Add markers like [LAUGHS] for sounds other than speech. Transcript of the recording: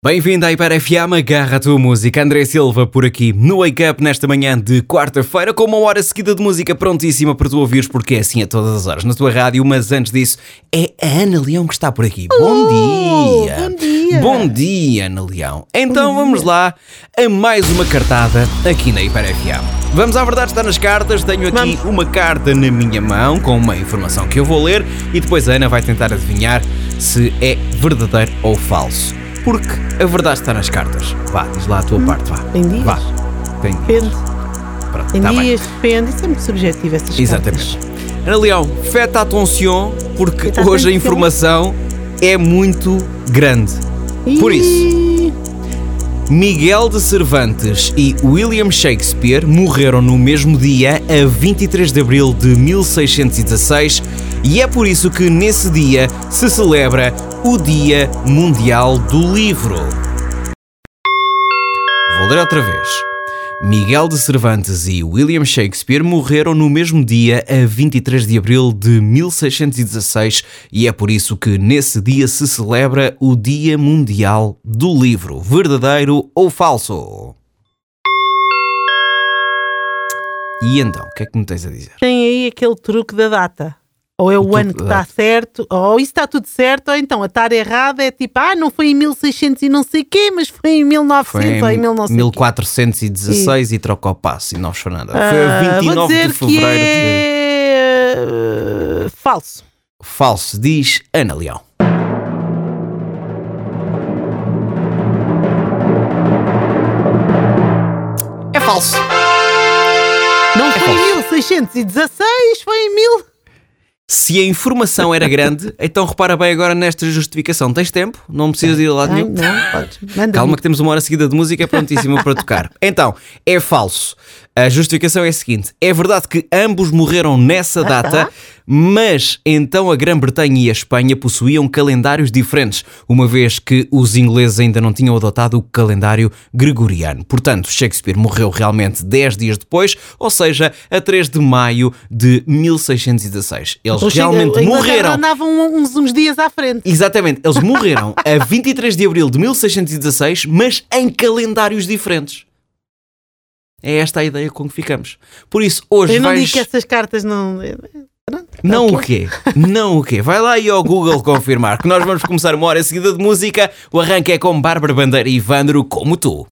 Bem-vindo à Hiper FM, agarra a tua música. André Silva por aqui no Wake Up nesta manhã de quarta-feira, com uma hora seguida de música prontíssima para tu ouvires, porque é assim a todas as horas na tua rádio. Mas antes disso, é a Ana Leão que está por aqui. bom dia! Bom dia! Bom dia, Ana Leão. Então vamos lá a mais uma cartada aqui na Hiper FM. Vamos à verdade, está nas cartas. Tenho aqui Vamos. uma carta na minha mão com uma informação que eu vou ler e depois a Ana vai tentar adivinhar se é verdadeiro ou falso. Porque a verdade está nas cartas. Vá, diz lá a tua parte, vá. Tem dias? Vá. Tem dias. Depende. Pronto, Em tá bem. dias, depende. Isso é muito subjetivo, essas Exatamente. cartas. Ana Leão, fête attention, porque Fête hoje a informação é muito grande. Por isso, Miguel de Cervantes e William Shakespeare morreram no mesmo dia, a 23 de abril de 1616, e é por isso que nesse dia se celebra o Dia Mundial do Livro. Vou ler outra vez. Miguel de Cervantes e William Shakespeare morreram no mesmo dia, a 23 de abril de 1616, e é por isso que nesse dia se celebra o Dia Mundial do Livro. Verdadeiro ou falso? E então, o que é que me tens a dizer? Tem aí aquele truque da data. Ou é o, O ano que está data. certo, ou isso está tudo certo, ou então a estar errada é tipo, ah, não foi em 1600 e não sei quê, mas foi em 1900 Foi ou em em 1900. 1416 e trocou o passo e não fechou nada. Foi a Ah, vou 29 dizer de fevereiro que de... é... uh, falso. Falso, diz Ana Leão. É falso. Não foi falso. em 1616, foi em 1000. Se a informação era grande, [LAUGHS] então repara bem agora nesta justificação. Tens tempo? Não precisas ir a lado nenhum. não, podes. Manda Calma que temos uma hora seguida de música prontíssima para tocar. Então, é falso. A justificação é a seguinte: é verdade que ambos morreram nessa data, tá. mas então a Grã-Bretanha e a Espanha possuíam calendários diferentes, uma vez que os ingleses ainda não tinham adotado o calendário gregoriano. Portanto, Shakespeare morreu realmente 10 dias depois, ou seja, a 3 de maio de 1616. Eles Então realmente morreram. andavam uns, uns dias à frente. Exatamente, eles morreram a 23 de abril de 1616, mas em calendários diferentes. É esta a ideia com que ficamos. Por isso, hoje Eu não vais. digo que essas cartas não. Pronto, Não o ok. quê? Não o quê? Vai lá e ao Google confirmar que nós vamos começar uma hora seguida de música. O arranque é com Bárbara Bandeira e Ivandro como tu.